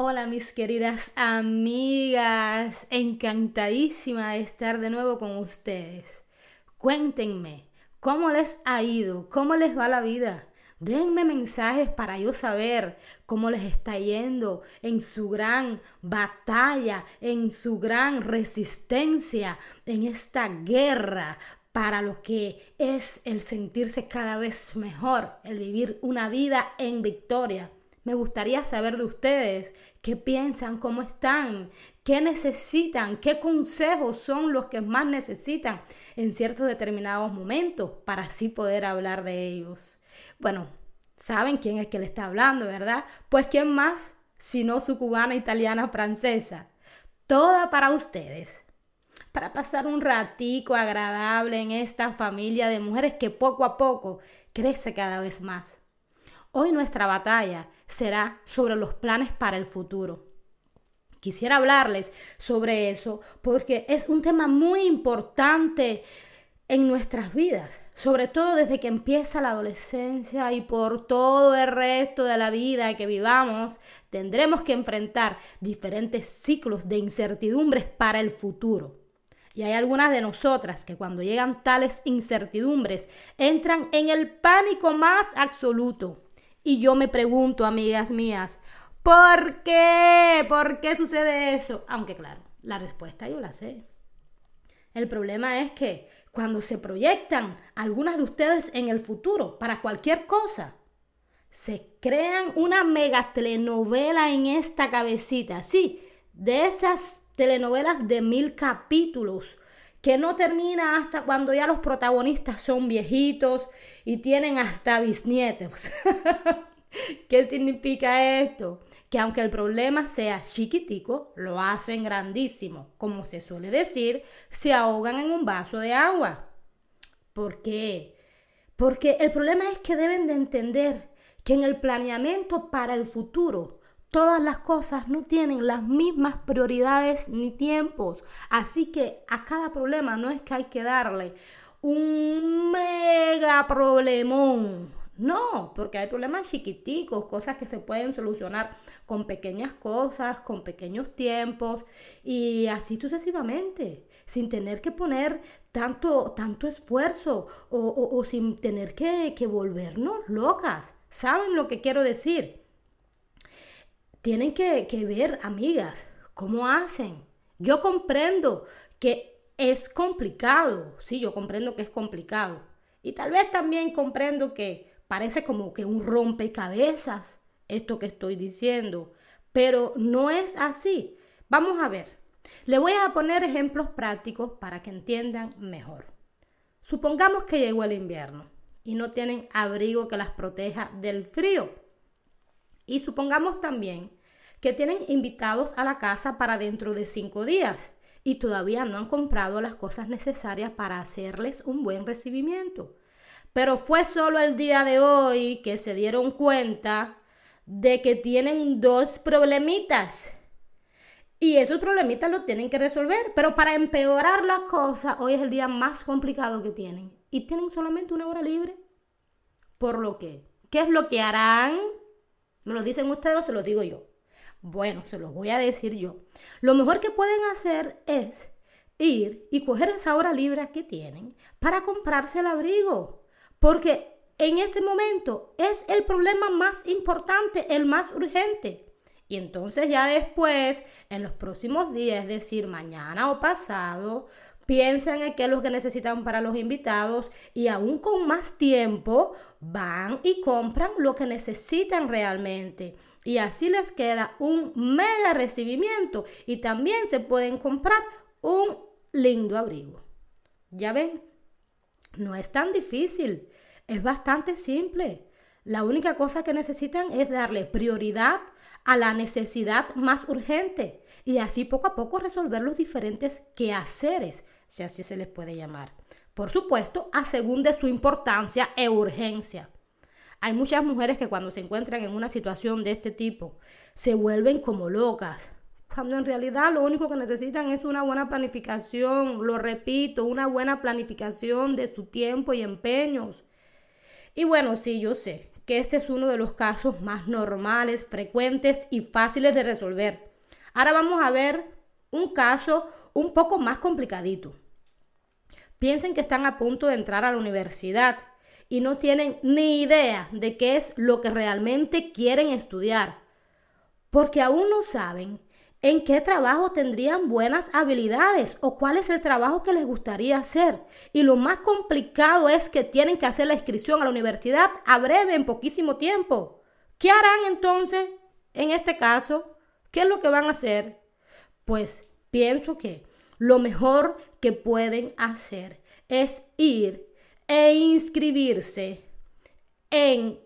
Hola mis queridas amigas, encantadísima de estar de nuevo con ustedes. Cuéntenme, ¿cómo les ha ido? ¿Cómo les va la vida? Denme mensajes para yo saber cómo les está yendo en su gran batalla, en su gran resistencia, en esta guerra para lo que es el sentirse cada vez mejor, el vivir una vida en victoria. Me gustaría saber de ustedes qué piensan, cómo están, qué necesitan, qué consejos son los que más necesitan en ciertos determinados momentos para así poder hablar de ellos. Bueno, saben quién es que le está hablando, ¿verdad? Pues quién más sino su cubana, italiana, francesa. Toda para ustedes. Para pasar un ratico agradable en esta familia de mujeres que poco a poco crece cada vez más. Hoy nuestra batalla será sobre los planes para el futuro. Quisiera hablarles sobre eso porque es un tema muy importante en nuestras vidas, sobre todo desde que empieza la adolescencia y por todo el resto de la vida que vivamos, tendremos que enfrentar diferentes ciclos de incertidumbres para el futuro. Y hay algunas de nosotras que cuando llegan tales incertidumbres entran en el pánico más absoluto y yo me pregunto, amigas mías, ¿por qué? ¿Por qué sucede eso? Aunque claro, la respuesta yo la sé. El problema es que cuando se proyectan algunas de ustedes en el futuro para cualquier cosa, se crean una mega telenovela en esta cabecita, sí, de esas telenovelas de mil capítulos que no termina hasta cuando ya los protagonistas son viejitos y tienen hasta bisnietos. ¿Qué significa esto? Que aunque el problema sea chiquitico, lo hacen grandísimo. Como se suele decir, se ahogan en un vaso de agua. ¿Por qué? Porque el problema es que deben de entender que en el planeamiento para el futuro Todas las cosas no tienen las mismas prioridades ni tiempos. Así que a cada problema no es que hay que darle un mega problemón. No, porque hay problemas chiquiticos, cosas que se pueden solucionar con pequeñas cosas, con pequeños tiempos y así sucesivamente, sin tener que poner tanto, tanto esfuerzo o, sin tener que, que volvernos locas. ¿Saben lo que quiero decir? Tienen que, ver, amigas, cómo hacen. Yo comprendo que es complicado, sí, yo comprendo que es complicado. Y tal vez también comprendo que parece como que un rompecabezas esto que estoy diciendo, pero no es así. Vamos a ver, le voy a poner ejemplos prácticos para que entiendan mejor. Supongamos que llegó el invierno y no tienen abrigo que las proteja del frío. Y supongamos también que tienen invitados a la casa para dentro de cinco días y todavía no han comprado las cosas necesarias para hacerles un buen recibimiento. Pero fue solo el día de hoy que se dieron cuenta de que tienen dos problemitas. Y esos problemitas los tienen que resolver. Pero para empeorar las cosas, hoy es el día más complicado que tienen. Y tienen solamente una hora libre. Por lo que, ¿qué es lo que harán? ¿Me lo dicen ustedes o se lo digo yo? Bueno, se los voy a decir yo. Lo mejor que pueden hacer es ir y coger esa hora libre que tienen para comprarse el abrigo. Porque en este momento es el problema más importante, el más urgente. Y entonces ya después, en los próximos días, es decir, mañana o pasado, piensan en qué es lo que necesitan para los invitados y aún con más tiempo van y compran lo que necesitan realmente. Y así les queda un mega recibimiento y también se pueden comprar un lindo abrigo. Ya ven, no es tan difícil, es bastante simple. La única cosa que necesitan es darle prioridad a la necesidad más urgente y así poco a poco resolver los diferentes quehaceres si así se les puede llamar. Por supuesto, a según de su importancia e urgencia. Hay muchas mujeres que cuando se encuentran en una situación de este tipo se vuelven como locas, cuando en realidad lo único que necesitan es una buena planificación, lo repito, una buena planificación de su tiempo y empeños. Y bueno, sí, yo sé que este es uno de los casos más normales, frecuentes y fáciles de resolver. Ahora vamos a ver un caso un poco más complicadito. Piensen que están a punto de entrar a la universidad y no tienen ni idea de qué es lo que realmente quieren estudiar, porque aún no saben en qué trabajo tendrían buenas habilidades o cuál es el trabajo que les gustaría hacer. Y lo más complicado es que tienen que hacer la inscripción a la universidad a breve, en poquísimo tiempo. ¿Qué harán entonces en este caso? ¿Qué es lo que van a hacer? Pues pienso que lo mejor que pueden hacer es ir e inscribirse en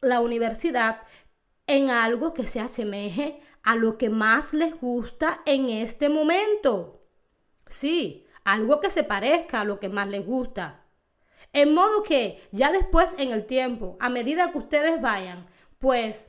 la universidad en algo que se asemeje a lo que más les gusta en este momento. Sí, algo que se parezca a lo que más les gusta. En modo que ya después en el tiempo, a medida que ustedes vayan, pues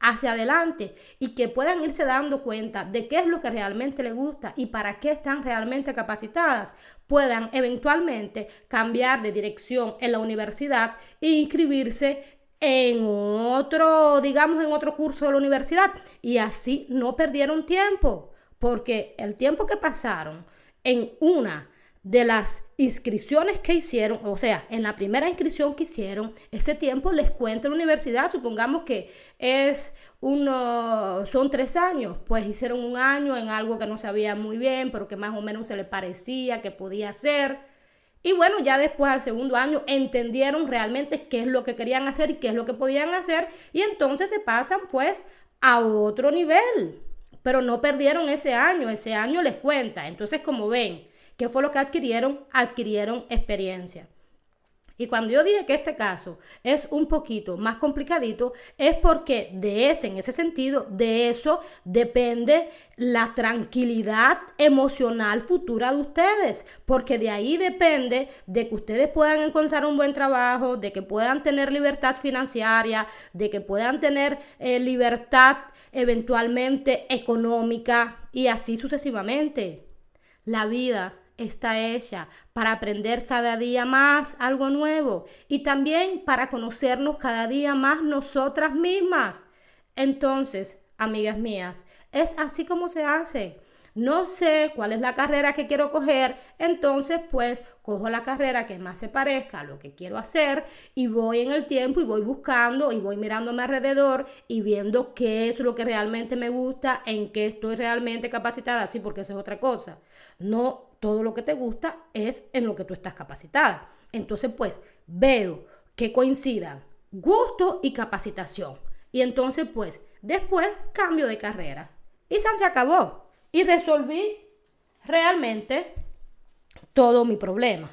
hacia adelante y que puedan irse dando cuenta de qué es lo que realmente les gusta y para qué están realmente capacitadas, puedan eventualmente cambiar de dirección en la universidad e inscribirse en otro, digamos, en otro curso de la universidad. Y así no perdieron tiempo, porque el tiempo que pasaron en una de las inscripciones que hicieron, o sea, en la primera inscripción que hicieron, ese tiempo les cuenta la universidad, supongamos que es uno, son tres años, pues hicieron un año en algo que no sabía muy bien, pero que más o menos se les parecía que podía ser. Y bueno, ya después al segundo año entendieron realmente qué es lo que querían hacer y qué es lo que podían hacer, y entonces se pasan pues a otro nivel. Pero no perdieron ese año, ese año les cuenta. Entonces, como ven, ¿Qué fue lo que adquirieron? Adquirieron experiencia. Y cuando yo dije que este caso es un poquito más complicadito, es porque de ese, en ese sentido, de eso depende la tranquilidad emocional futura de ustedes, porque de ahí depende de que ustedes puedan encontrar un buen trabajo, de que puedan tener libertad financiaria, de que puedan tener eh, libertad eventualmente económica y así sucesivamente. La vida está hecha para aprender cada día más algo nuevo y también para conocernos cada día más nosotras mismas. Entonces, amigas mías, es así como se hace no sé cuál es la carrera que quiero coger, entonces pues cojo la carrera que más se parezca a lo que quiero hacer y voy en el tiempo y voy buscando y voy mirándome alrededor y viendo qué es lo que realmente me gusta, en qué estoy realmente capacitada, sí, porque eso es otra cosa. No todo lo que te gusta es en lo que tú estás capacitada. Entonces pues veo que coincidan gusto y capacitación. Y entonces pues después cambio de carrera. Y se acabó y resolví realmente todo mi problema.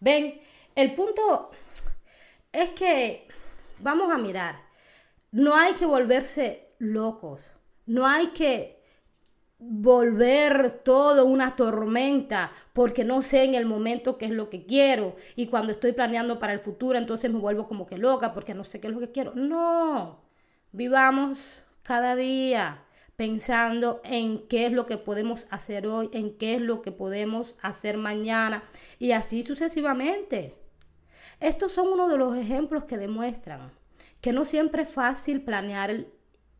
Ven, el punto es que vamos a mirar, no hay que volverse locos, no hay que volver todo una tormenta porque no sé en el momento qué es lo que quiero y cuando estoy planeando para el futuro entonces me vuelvo como que loca porque no sé qué es lo que quiero. No, vivamos cada día pensando en qué es lo que podemos hacer hoy, en qué es lo que podemos hacer mañana y así sucesivamente. Estos son uno de los ejemplos que demuestran que no siempre es fácil planear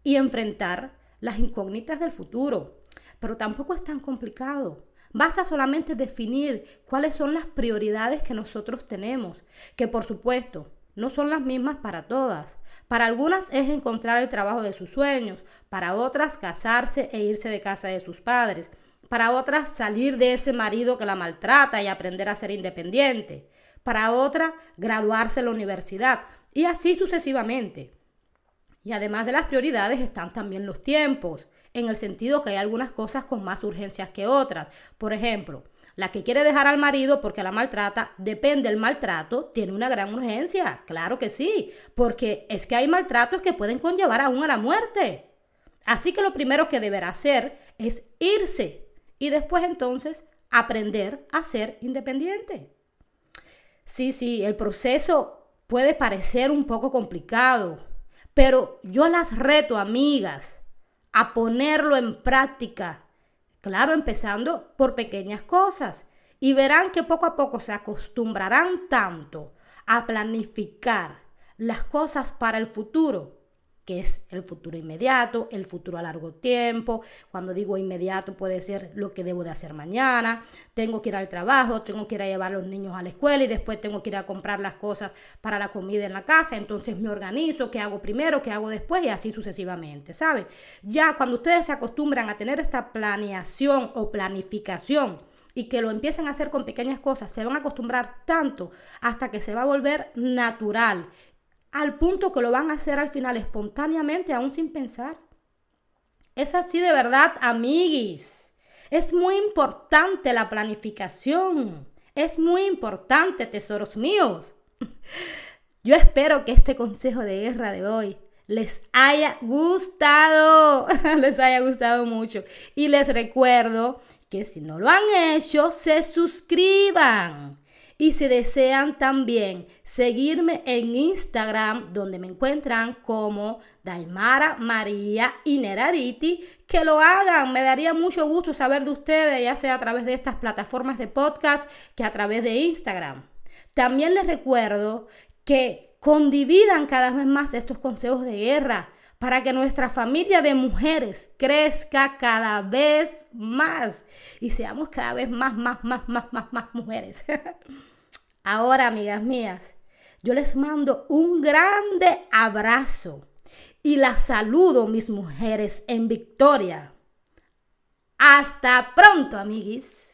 y enfrentar las incógnitas del futuro, pero tampoco es tan complicado. Basta solamente definir cuáles son las prioridades que nosotros tenemos, que por supuesto no son las mismas para todas. Para algunas es encontrar el trabajo de sus sueños, para otras casarse e irse de casa de sus padres, para otras salir de ese marido que la maltrata y aprender a ser independiente, para otra graduarse en la universidad y así sucesivamente. Y además de las prioridades están también los tiempos, en el sentido que hay algunas cosas con más urgencias que otras. Por ejemplo, la que quiere dejar al marido porque la maltrata, depende del maltrato, tiene una gran urgencia. Claro que sí, porque es que hay maltratos que pueden conllevar aún a la muerte. Así que lo primero que deberá hacer es irse y después entonces aprender a ser independiente. Sí, sí, el proceso puede parecer un poco complicado, pero yo las reto, amigas, a ponerlo en práctica Claro, empezando por pequeñas cosas. Y verán que poco a poco se acostumbrarán tanto a planificar las cosas para el futuro que es el futuro inmediato, el futuro a largo tiempo. Cuando digo inmediato puede ser lo que debo de hacer mañana. Tengo que ir al trabajo, tengo que ir a llevar a los niños a la escuela y después tengo que ir a comprar las cosas para la comida en la casa. Entonces me organizo, qué hago primero, qué hago después y así sucesivamente, ¿sabe? Ya cuando ustedes se acostumbran a tener esta planeación o planificación, y que lo empiecen a hacer con pequeñas cosas, se van a acostumbrar tanto hasta que se va a volver natural al punto que lo van a hacer al final espontáneamente, aún sin pensar. Es así de verdad, amiguis. Es muy importante la planificación. Es muy importante, tesoros míos. Yo espero que este consejo de guerra de hoy les haya gustado, les haya gustado mucho. Y les recuerdo que si no lo han hecho, se suscriban. Y si desean también seguirme en Instagram, donde me encuentran como Daimara María Inerariti, que lo hagan. Me daría mucho gusto saber de ustedes, ya sea a través de estas plataformas de podcast que a través de Instagram. También les recuerdo que condividan cada vez más estos consejos de guerra para que nuestra familia de mujeres crezca cada vez más y seamos cada vez más, más, más, más, más, más mujeres. Ahora, amigas mías, yo les mando un grande abrazo y las saludo, mis mujeres, en victoria. Hasta pronto, amiguis.